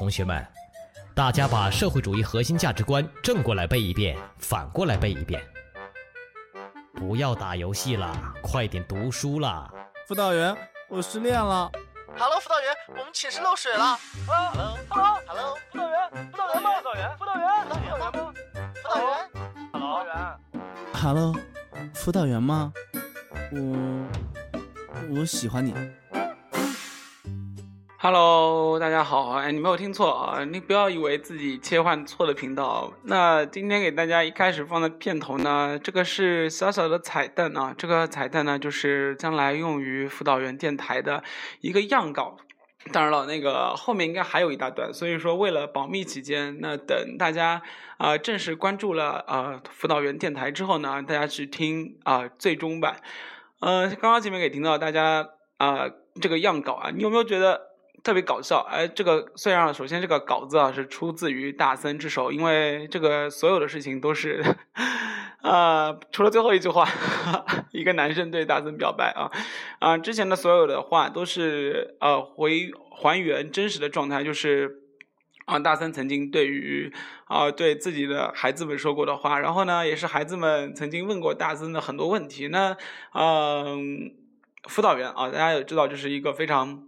同学们，大家把社会主义核心价值观正过来背一遍，反过来背一遍。不要打游戏了，快点读书啦！辅导员，我失恋了。Hello，辅导员，我们寝室漏水了。Hello，Hello，Hello，辅导员，辅导员吗？辅导员，辅导员，辅导员吗？辅导员，辅导员。Hello，辅导员吗？我我喜欢你。Hello，大家好，哎，你没有听错啊，你不要以为自己切换错了频道。那今天给大家一开始放的片头呢，这个是小小的彩蛋啊，这个彩蛋呢就是将来用于辅导员电台的一个样稿。当然了，那个后面应该还有一大段，所以说为了保密起见，那等大家啊、正式关注了呃辅导员电台之后呢，大家去听啊、最终版。呃，刚刚前面给听到大家啊、这个样稿啊，你有没有觉得？特别搞笑，哎，这个虽然首先这个稿子啊是出自于大森之手，因为这个所有的事情都是，呃，除了最后一句话，一个男生对大森表白啊，啊、之前的所有的话都是呃回还原真实的状态，就是啊、大森曾经对于啊、对自己的孩子们说过的话，然后呢，也是孩子们曾经问过大森的很多问题，那嗯、辅导员啊，大家也知道，这是一个非常。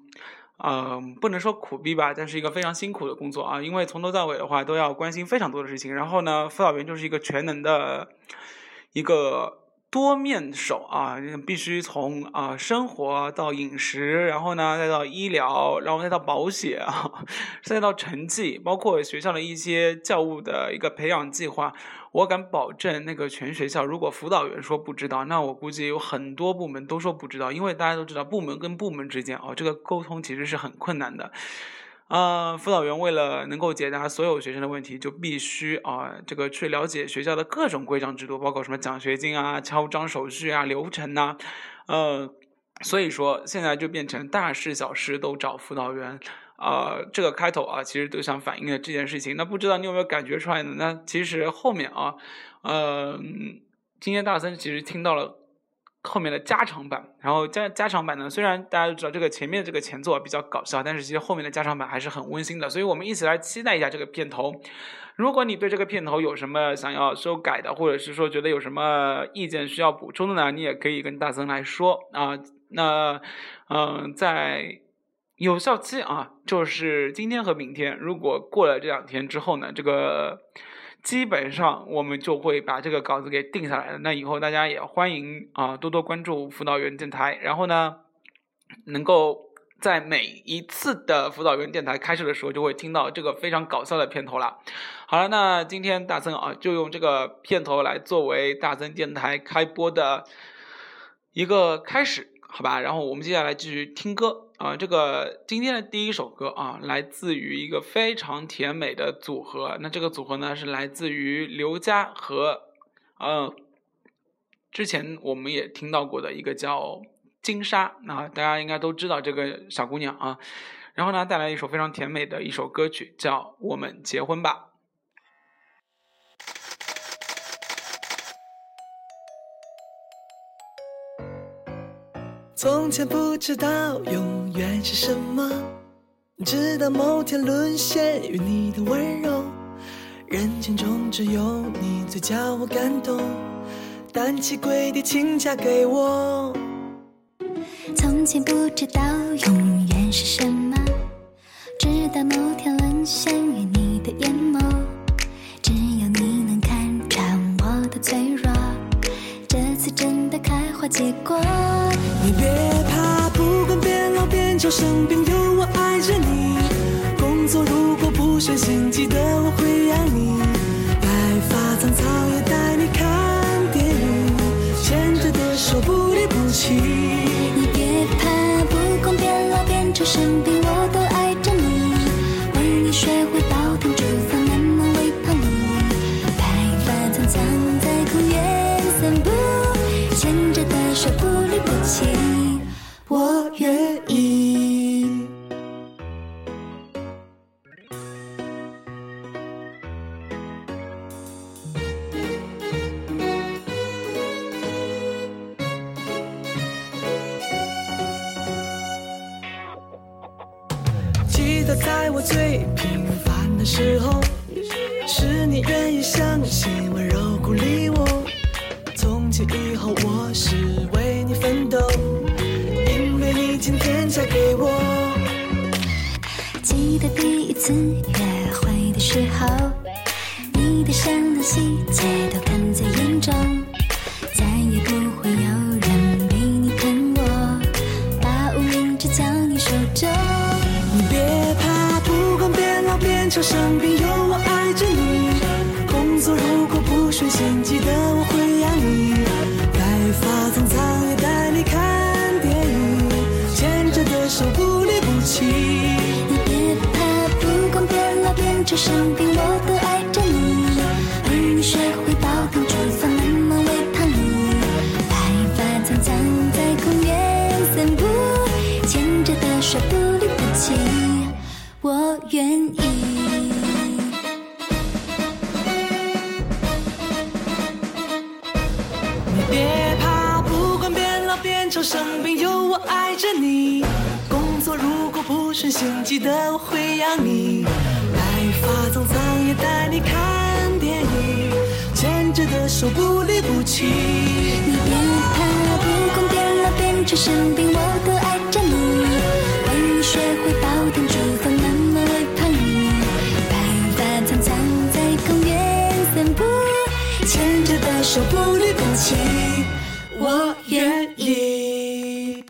嗯、不能说苦逼吧，但是一个非常辛苦的工作啊，因为从头到尾的话都要关心非常多的事情。然后呢，辅导员就是一个全能的一个多面手啊，必须从啊、生活到饮食，然后呢再到医疗，然后再到保险啊，再到成绩，包括学校的一些教务的一个培养计划。我敢保证，那个全学校如果辅导员说不知道，那我估计有很多部门都说不知道，因为大家都知道，部门跟部门之间哦，这个沟通其实是很困难的。呃，辅导员为了能够解答所有学生的问题，就必须啊、这个去了解学校的各种规章制度，包括什么奖学金啊、敲章手续啊、流程呐、啊，呃，所以说现在就变成大事小事都找辅导员。啊、这个开头啊，其实都想反映了这件事情。那不知道你有没有感觉出来呢？那其实后面啊，呃，今天大森其实听到了后面的加长版，然后加加长版呢，虽然大家都知道这个前面这个前奏比较搞笑，但是其实后面的加长版还是很温馨的。所以我们一起来期待一下这个片头。如果你对这个片头有什么想要修改的，或者是说觉得有什么意见需要补充的呢，你也可以跟大森来说啊。那嗯、在。有效期啊，就是今天和明天。如果过了这两天之后呢，这个基本上我们就会把这个稿子给定下来了。那以后大家也欢迎啊，多多关注辅导员电台。然后呢，能够在每一次的辅导员电台开设的时候，就会听到这个非常搞笑的片头了。好了，那今天大森啊，就用这个片头来作为大森电台开播的一个开始，好吧？然后我们接下来继续听歌。啊，这个今天的第一首歌啊，来自于一个非常甜美的组合。那这个组合呢，是来自于刘佳和呃，之前我们也听到过的一个叫金莎。那大家应该都知道这个小姑娘啊。然后呢，带来一首非常甜美的一首歌曲，叫《我们结婚吧》。从前不知道永远是什么，直到某天沦陷于你的温柔，人群中只有你最叫我感动，单膝跪地请嫁给我。从前不知道永远是什么，直到某天沦陷于你的眼眸，只有你能看穿我的脆弱，这次真的开花结果。你别怕，不管变老变丑生病，有我爱着你。工作如果不顺心，记得我会养你。白发苍苍也带你看电影，牵着的手不离不弃。你别怕，不管变老变丑生病，情我愿意。把无名指交你手中。你别怕，不管变老变丑生病，有我爱着你。工作如果不顺心，记得我会养你。白发苍苍也带你看电影，牵着的手不离不弃。你别怕，不管变老变丑生病，愿意。你别怕，不管变老变丑生病，有我爱着你。工作如果不顺心，记得我会养你。白发苍苍也带你看电影，牵着的手不离不弃。你别怕，不管变老变丑生病，我都爱着你。为你学会牵着的手不离不弃，我愿意。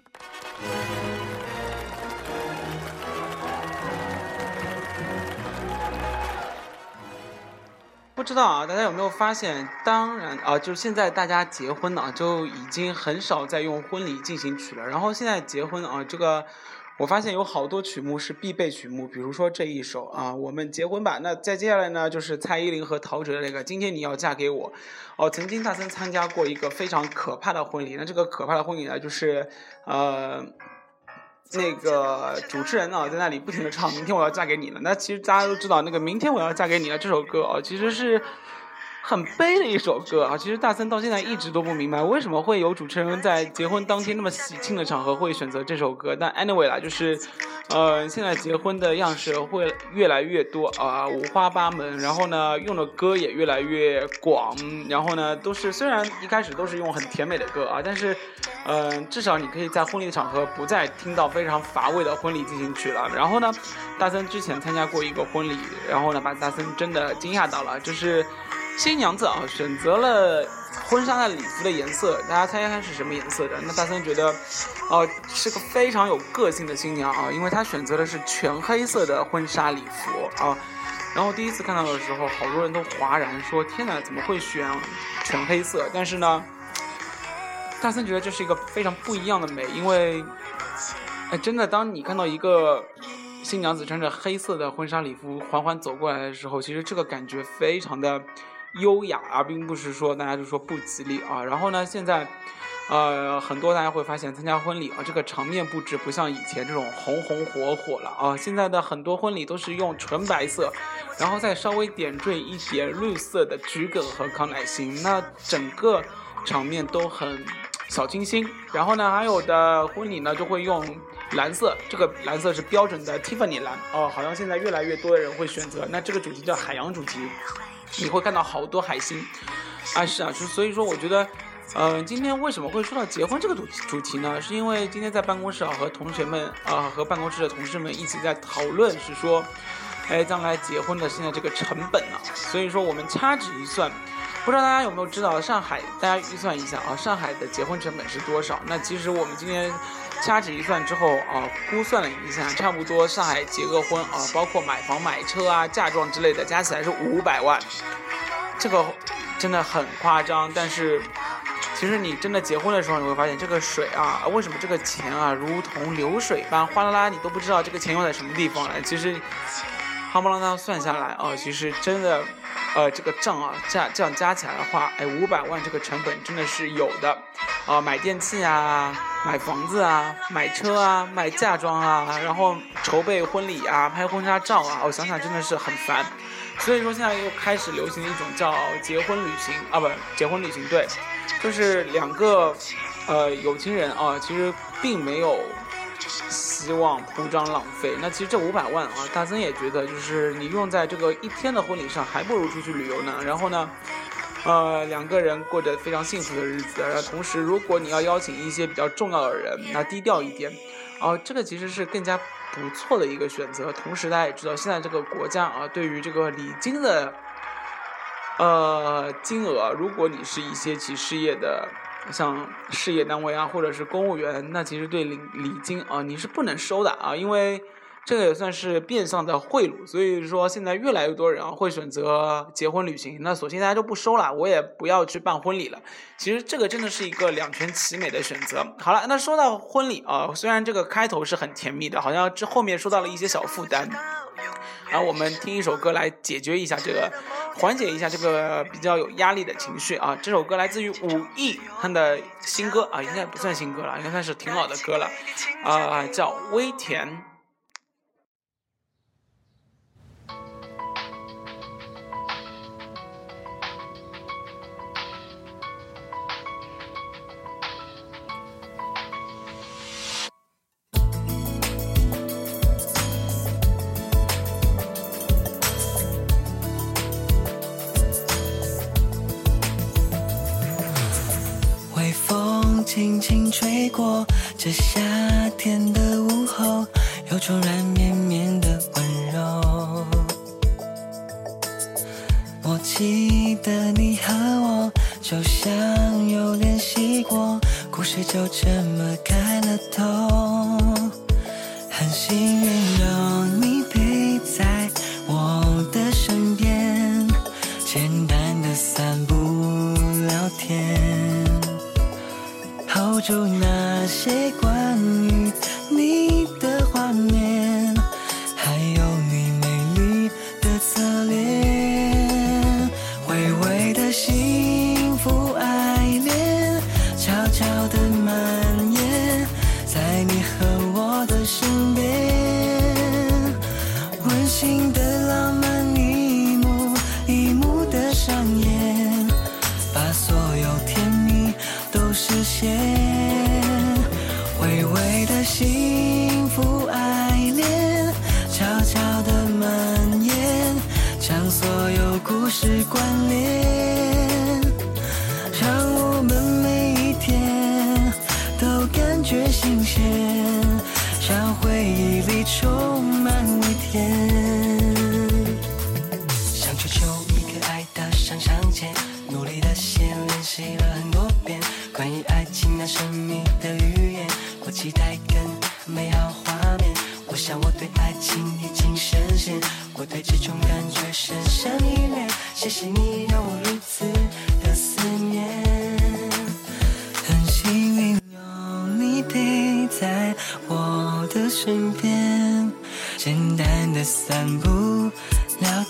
不知道啊，大家有没有发现？当然啊，就是现在大家结婚呢、就已经很少再用婚礼进行曲了。然后现在结婚啊，这个我发现有好多曲目是必备曲目，比如说这一首啊，《我们结婚吧》。那再接下来呢，就是蔡依林和陶喆的那个《今天你要嫁给我》。哦，曾经大森参加过一个非常可怕的婚礼，那这个可怕的婚礼呢，就是呃。那个主持人啊，在那里不停的唱《明天我要嫁给你了》。那其实大家都知道，那个《明天我要嫁给你了》这首歌啊，其实是很悲的一首歌啊。其实大森到现在一直都不明白，为什么会有主持人在结婚当天那么喜庆的场合会选择这首歌。但 anyway 啦，就是，呃，现在结婚的样式会越来越多啊、五花八门。然后呢，用的歌也越来越广。然后呢，都是虽然一开始都是用很甜美的歌啊，但是。嗯，至少你可以在婚礼的场合不再听到非常乏味的婚礼进行曲了。然后呢，大森之前参加过一个婚礼，然后呢，把大森真的惊讶到了，就是新娘子啊选择了婚纱的礼服的颜色，大家猜猜是什么颜色的？那大森觉得，哦、是个非常有个性的新娘啊，因为她选择的是全黑色的婚纱礼服啊。然后第一次看到的时候，好多人都哗然说：“天哪，怎么会选全黑色？”但是呢。大森觉得这是一个非常不一样的美，因为，哎，真的，当你看到一个新娘子穿着黑色的婚纱礼服缓缓走过来的时候，其实这个感觉非常的优雅，而并不是说大家就说不吉利啊。然后呢，现在，呃，很多大家会发现参加婚礼啊，这个场面布置不像以前这种红红火火了啊。现在的很多婚礼都是用纯白色，然后再稍微点缀一点绿色的桔梗和康乃馨，那整个场面都很。小清新，然后呢，还有的婚礼呢就会用蓝色，这个蓝色是标准的 Tiffany 蓝哦，好像现在越来越多的人会选择。那这个主题叫海洋主题，你会看到好多海星啊，是啊，就所以说我觉得，呃，今天为什么会说到结婚这个主主题呢？是因为今天在办公室啊和同学们啊和办公室的同事们一起在讨论，是说，哎，将来结婚的现在这个成本啊，所以说我们掐指一算。不知道大家有没有知道，上海大家预算一下啊，上海的结婚成本是多少？那其实我们今天掐指一算之后啊，估算了一下，差不多上海结个婚啊，包括买房、买车啊、嫁妆之类的，加起来是五百万。这个真的很夸张，但是其实你真的结婚的时候，你会发现这个水啊，为什么这个钱啊如同流水般哗啦啦，你都不知道这个钱用在什么地方了。其实夯不啷当算下来啊，其实真的。呃，这个账啊，这这样加起来的话，哎，五百万这个成本真的是有的，啊，买电器啊，买房子啊，买车啊，买嫁妆啊，然后筹备婚礼啊，拍婚纱照啊，我想想真的是很烦，所以说现在又开始流行一种叫结婚旅行啊，不，结婚旅行对，就是两个呃有情人啊，其实并没有希望铺张浪费。那其实这五百万啊，大森也觉得，就是你用在这个一天的婚礼上，还不如出去旅游呢。然后呢，呃，两个人过着非常幸福的日子。然后同时，如果你要邀请一些比较重要的人，那低调一点，哦、这个其实是更加不错的一个选择。同时，大家也知道，现在这个国家啊，对于这个礼金的呃金额，如果你是一些企事业的。像事业单位啊，或者是公务员，那其实对礼礼金啊，你是不能收的啊，因为这个也算是变相的贿赂。所以说，现在越来越多人啊会选择结婚旅行，那索性大家就不收了，我也不要去办婚礼了。其实这个真的是一个两全其美的选择。好了，那说到婚礼啊，虽然这个开头是很甜蜜的，好像这后面说到了一些小负担。然后我们听一首歌来解决一下这个，缓解一下这个比较有压力的情绪啊。这首歌来自于武艺他的新歌啊，应该不算新歌了，应该算是挺老的歌了啊，叫《微甜》。很幸运的悄悄的蔓延，将所有故事关联，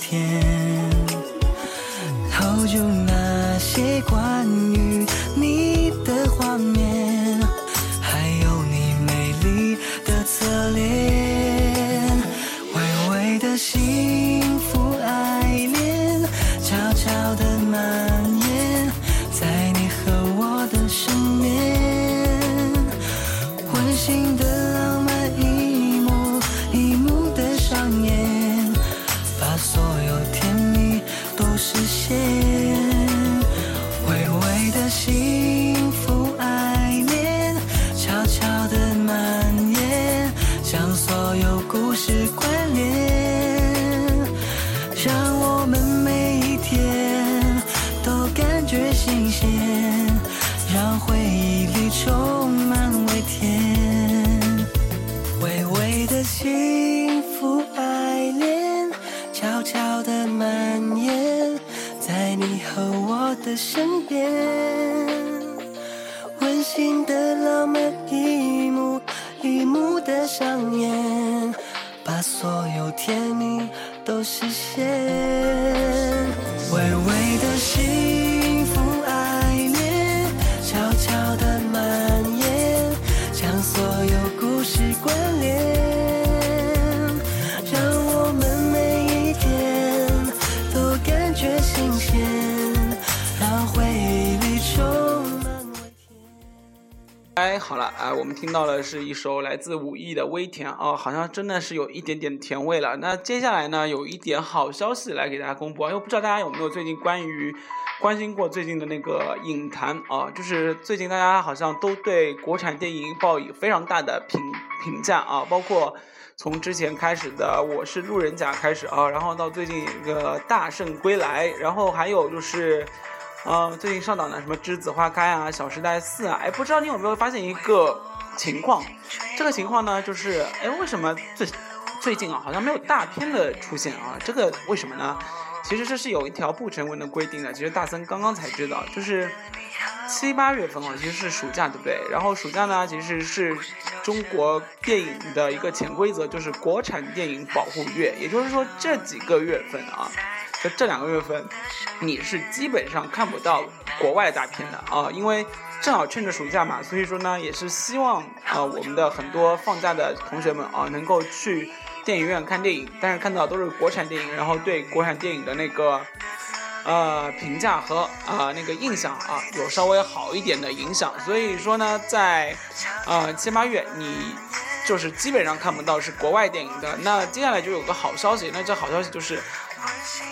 天。好久那些光哎，好。了啊，我们听到的是一首来自武艺的《微甜》哦，好像真的是有一点点甜味了。那接下来呢，有一点好消息来给大家公布啊，因为不知道大家有没有最近关于关心过最近的那个影坛啊，就是最近大家好像都对国产电影抱以非常大的评评价啊，包括从之前开始的《我是路人甲》开始啊，然后到最近一个《大圣归来》，然后还有就是。呃，最近上档的什么《栀子花开》啊，《小时代四》啊，哎，不知道你有没有发现一个情况？这个情况呢，就是哎，为什么最最近啊，好像没有大片的出现啊？这个为什么呢？其实这是有一条不成文的规定的。其实大森刚刚才知道，就是七八月份啊，其实是暑假，对不对？然后暑假呢，其实是中国电影的一个潜规则，就是国产电影保护月。也就是说，这几个月份啊。就这两个月份，你是基本上看不到国外大片的啊，因为正好趁着暑假嘛，所以说呢，也是希望啊，我们的很多放假的同学们啊，能够去电影院看电影，但是看到都是国产电影，然后对国产电影的那个呃评价和啊那个印象啊，有稍微好一点的影响，所以说呢，在呃七八月你。就是基本上看不到是国外电影的。那接下来就有个好消息，那这好消息就是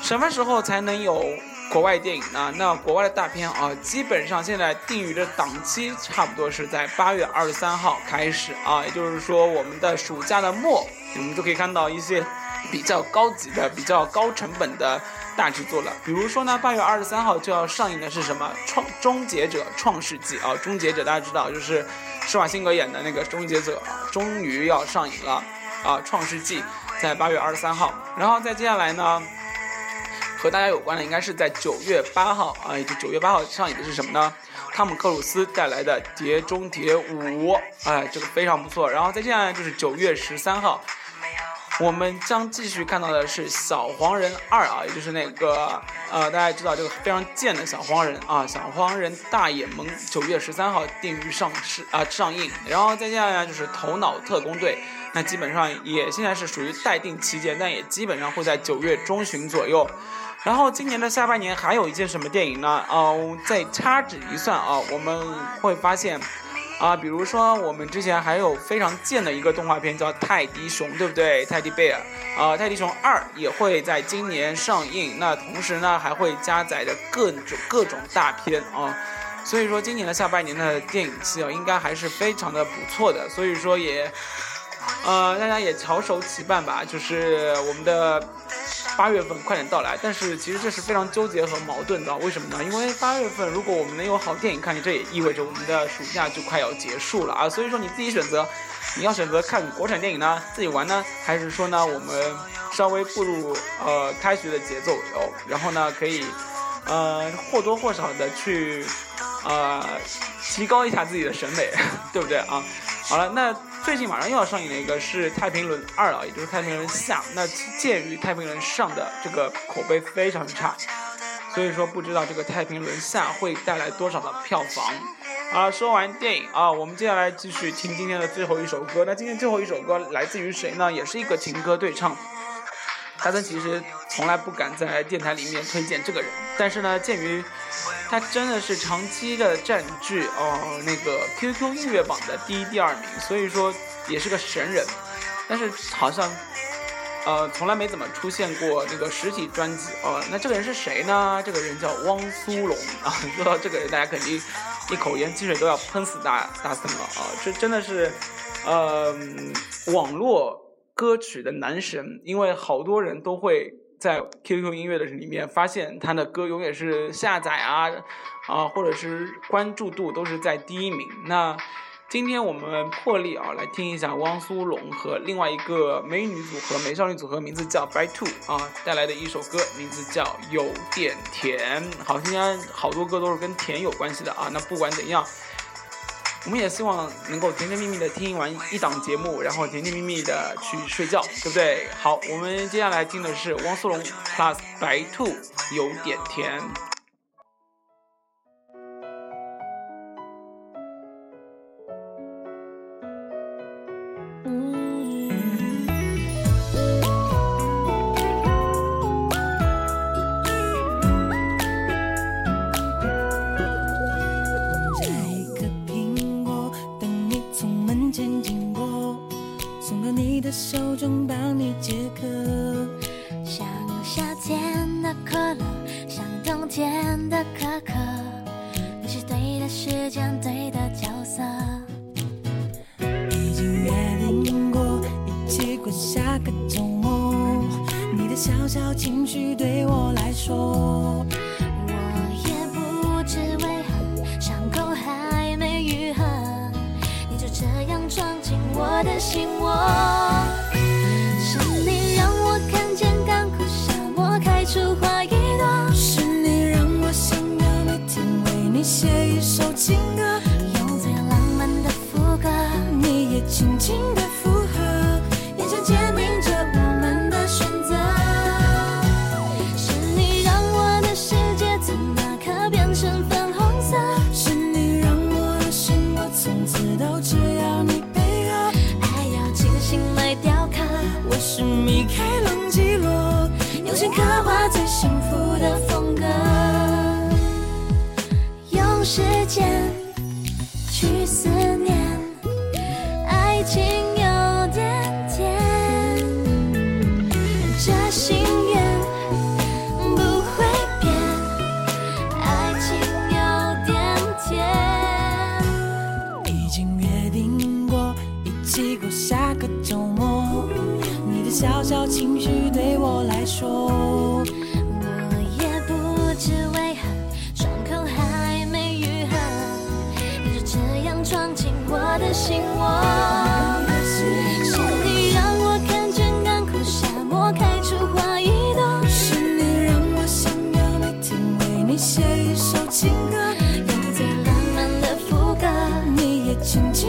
什么时候才能有国外电影呢？那国外的大片啊，基本上现在定于的档期差不多是在八月二十三号开始啊，也就是说我们的暑假的末，我们就可以看到一些比较高级的、比较高成本的大制作了。比如说呢，八月二十三号就要上映的是什么《创终结者创世纪》啊，《终结者》大家知道就是施瓦辛格演的那个终结者，终于要上映了啊，《创世纪》在八月二十三号，然后再接下来呢，和大家有关的应该是在九月八号啊，也就九月八号上映的是什么呢？汤姆克鲁斯带来的《碟中谍五》，哎，这个非常不错。然后再接下来就是九月十三号。我们将继续看到的是《小黄人二》啊，也就是那个呃，大家知道这个非常贱的小黄人啊，小黄人大眼萌，九月十三号定于上市啊上映。然后再接下来就是《头脑特工队》，那基本上也现在是属于待定期间，但也基本上会在九月中旬左右。然后今年的下半年还有一件什么电影呢？哦，再掐指一算啊，我们会发现。啊，比如说我们之前还有非常贱的一个动画片叫《泰迪熊》，对不对？泰迪贝尔啊，《泰迪熊二》也会在今年上映。那同时呢，还会加载着各种各种大片啊。所以说，今年的下半年的电影期啊，应该还是非常的不错的。所以说也，呃，大家也翘首企盼吧，就是我们的。八月份快点到来，但是其实这是非常纠结和矛盾的，为什么呢？因为八月份如果我们能有好电影看，这也意味着我们的暑假就快要结束了啊。所以说你自己选择，你要选择看国产电影呢，自己玩呢，还是说呢，我们稍微步入呃开学的节奏哦，然后呢可以呃或多或少的去呃提高一下自己的审美，对不对啊？好了，那。最近马上又要上映的一个是《太平轮二》啊，也就是《太平轮下》。那鉴于《太平轮上》的这个口碑非常差，所以说不知道这个《太平轮下》会带来多少的票房。啊，说完电影啊，我们接下来继续听今天的最后一首歌。那今天最后一首歌来自于谁呢？也是一个情歌对唱。他呢其实从来不敢在电台里面推荐这个人，但是呢，鉴于他真的是长期的占据哦那个 QQ 音乐榜的第一、第二名，所以说也是个神人。但是好像呃从来没怎么出现过那个实体专辑哦。那这个人是谁呢？这个人叫汪苏泷啊。说到这个人，大家肯定一口盐汽水都要喷死大大森了啊！这真的是呃网络歌曲的男神，因为好多人都会。在 QQ 音乐的里面，发现他的歌永远是下载啊，啊，或者是关注度都是在第一名。那今天我们破例啊，来听一下汪苏泷和另外一个美女组合、美少女组合，名字叫 By Two 啊，带来的一首歌，名字叫有点甜。好，今天好多歌都是跟甜有关系的啊。那不管怎样。我们也希望能够甜甜蜜蜜的听完一档节目，然后甜甜蜜蜜的去睡觉，对不对？好，我们接下来听的是汪苏泷 plus 白兔，有点甜。我时间去思轻轻。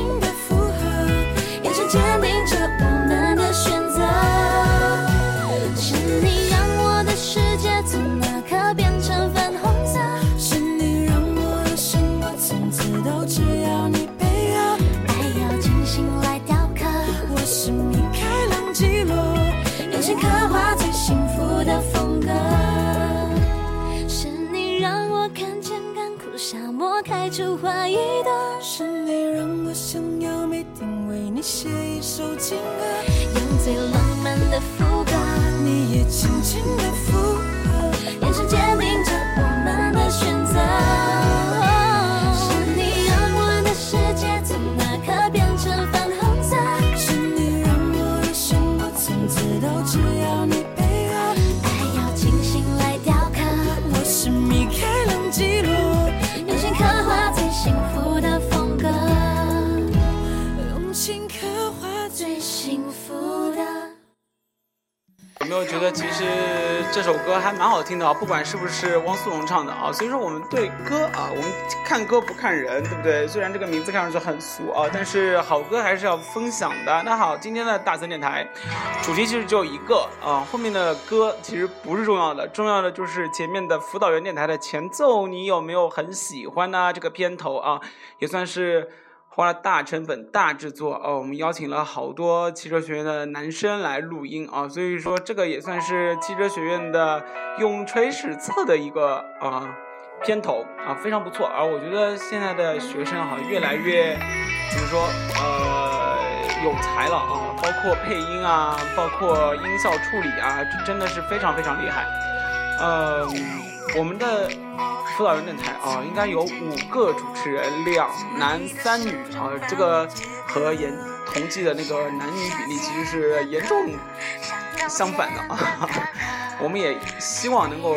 这首歌还蛮好听的啊？不管是不是汪苏泷唱的啊，所以说我们对歌啊，我们看歌不看人，对不对？虽然这个名字看上去很俗啊，但是好歌还是要分享的。那好，今天的大森电台主题其实只有一个啊，后面的歌其实不是重要的，重要的就是前面的辅导员电台的前奏，你有没有很喜欢呢？这个片头啊，也算是。花了大成本、大制作哦，我们邀请了好多汽车学院的男生来录音啊，所以说这个也算是汽车学院的永垂史册的一个啊片头啊，非常不错。而我觉得现在的学生哈、越来越怎么说呃有才了啊，包括配音啊，包括音效处理啊，真的是非常非常厉害。呃，我们的辅导员电台啊，应该有五个主持人，两男三女啊，这个和严同济的那个男女比例其实是严重相反的啊。我们也希望能够，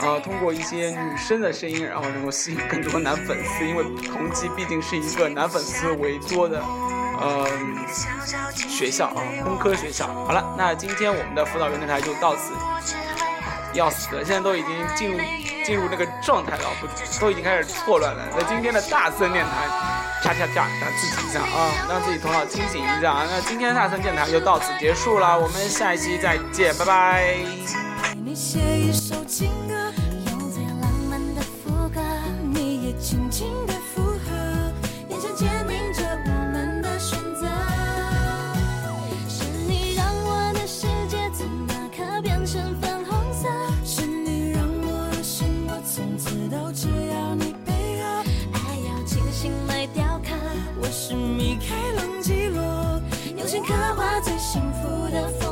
呃，通过一些女生的声音，然后能够吸引更多男粉丝，因为同济毕竟是一个男粉丝为多的。呃，学校啊，工科学校。好了，那今天我们的辅导员电台就到此要死了，现在都已经进入进入那个状态了，不都已经开始错乱了。那今天的大森电台，恰恰恰，让自己一下啊，让自己头脑清醒一下啊。那今天的大森电台就到此结束了，我们下一期再见，拜拜。幸福的风。